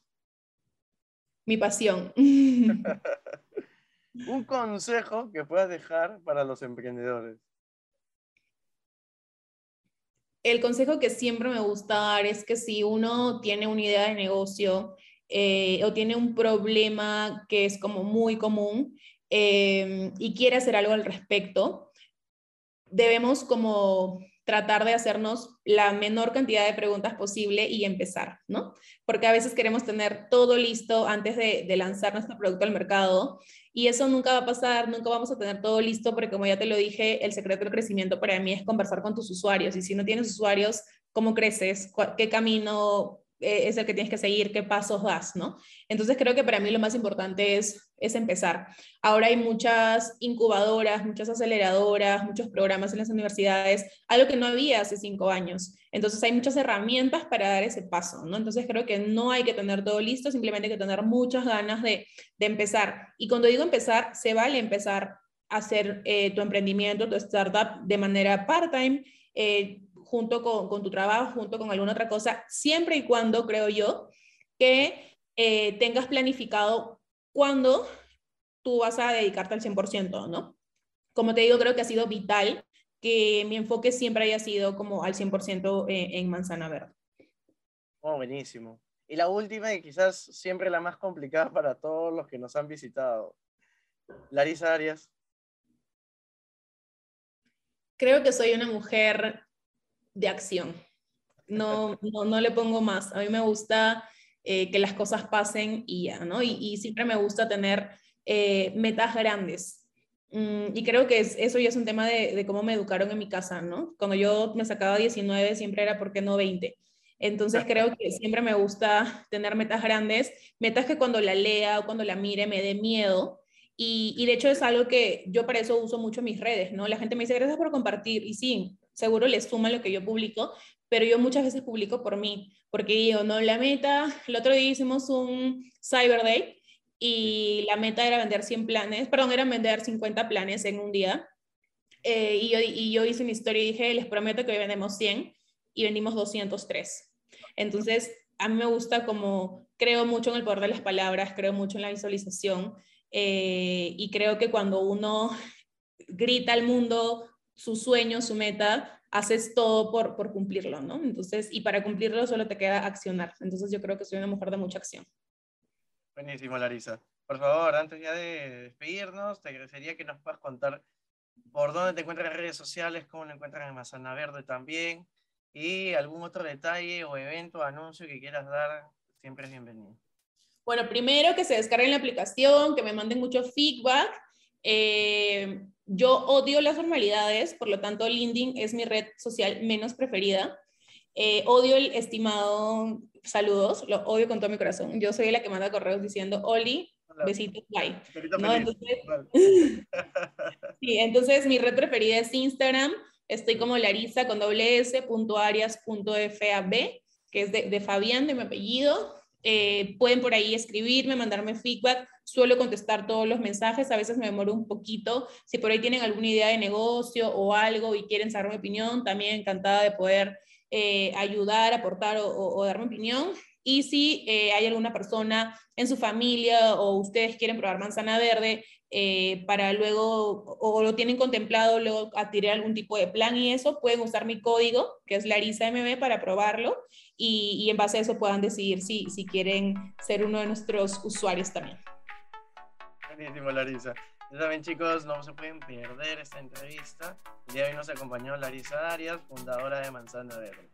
Mi pasión. un consejo que puedas dejar para los emprendedores. El consejo que siempre me gusta dar es que si uno tiene una idea de negocio eh, o tiene un problema que es como muy común eh, y quiere hacer algo al respecto, debemos como tratar de hacernos la menor cantidad de preguntas posible y empezar, ¿no? Porque a veces queremos tener todo listo antes de, lanzar nuestro producto al mercado y eso nunca va a pasar, nunca vamos a tener todo listo porque como ya te lo dije, el secreto del crecimiento para mí es conversar con tus usuarios y si no tienes usuarios, ¿cómo creces? ¿Qué camino eh, es el que tienes que seguir, qué pasos das, ¿no? Entonces creo que para mí lo más importante es, es empezar. Ahora hay muchas incubadoras, muchas aceleradoras, muchos programas en las universidades, algo que no había hace cinco años. Entonces hay muchas herramientas para dar ese paso, ¿no? Entonces creo que no hay que tener todo listo, simplemente hay que tener muchas ganas de, de empezar. Y cuando digo empezar, se vale empezar a hacer eh, tu emprendimiento, tu startup de manera part-time. Eh, junto con, tu trabajo, junto con alguna otra cosa, siempre y cuando, creo yo, que eh, tengas planificado cuándo tú vas a dedicarte al 100%, ¿no? Como te digo, creo que ha sido vital que mi enfoque siempre haya sido como al 100% en, en Manzana Verde. Oh, buenísimo. Y la última y quizás siempre la más complicada para todos los que nos han visitado. Larisa Arias. Creo que soy una mujer de acción. No, no, le pongo más. A mí me gusta eh, que las cosas pasen y ya, ¿no? Y, siempre me gusta tener eh, metas grandes. Mm, y creo que eso ya es un tema de, cómo me educaron en mi casa, ¿no? Cuando yo me sacaba 19, siempre era, ¿por qué no 20? Entonces creo que siempre me gusta tener metas grandes, metas que cuando la lea o cuando la mire me dé miedo. Y, y de hecho es algo que yo para eso uso mucho mis redes, ¿no? La gente me dice, gracias por compartir. Y sí, seguro les suma lo que yo publico, pero yo muchas veces publico por mí, porque digo, no, la meta, el otro día hicimos un Cyber Day y la meta era vender 100 planes, perdón, era vender 50 planes en un día. Eh, y, yo, y yo hice mi historia y dije, les prometo que hoy vendemos 100 y vendimos 203. Entonces, a mí me gusta como, creo mucho en el poder de las palabras, creo mucho en la visualización eh, y creo que cuando uno grita al mundo, su sueño, su meta, haces todo por, por cumplirlo, ¿no? Entonces, y para cumplirlo solo te queda accionar. Entonces yo creo que soy una mujer de mucha acción. Buenísimo, Larisa. Por favor, antes ya de despedirnos, te agradecería que nos puedas contar por dónde te encuentras en redes sociales, cómo lo encuentras en Mazana Verde también, y algún otro detalle o evento, anuncio que quieras dar, siempre es bienvenido. Bueno, primero que se descarguen la aplicación, que me manden mucho feedback. Eh, yo odio las formalidades, por lo tanto LinkedIn es mi red social menos preferida. Eh, odio el estimado saludos, lo odio con todo mi corazón. Yo soy la que manda correos diciendo, Oli, besitos, bye. Entonces, sí, entonces mi red preferida es Instagram. Estoy como Larisa con doble s, punto arias, punto fab, que es de, de Fabián, de mi apellido. Eh, pueden por ahí escribirme, mandarme feedback. Suelo contestar todos los mensajes, a veces me demoro un poquito. Si por ahí tienen alguna idea de negocio o algo y quieren saber mi opinión, también encantada de poder eh, ayudar, aportar o, dar mi opinión. Y si eh, hay alguna persona en su familia o ustedes quieren probar manzana verde para luego, o lo tienen contemplado luego adquirir algún tipo de plan y eso, pueden usar mi código, que es Larisa MB, para probarlo y, en base a eso puedan decidir si, si quieren ser uno de nuestros usuarios también. Buenísimo, Larisa. Ya saben, chicos, no se pueden perder esta entrevista. El día de hoy nos acompañó Larisa Arias, fundadora de Manzana Verde.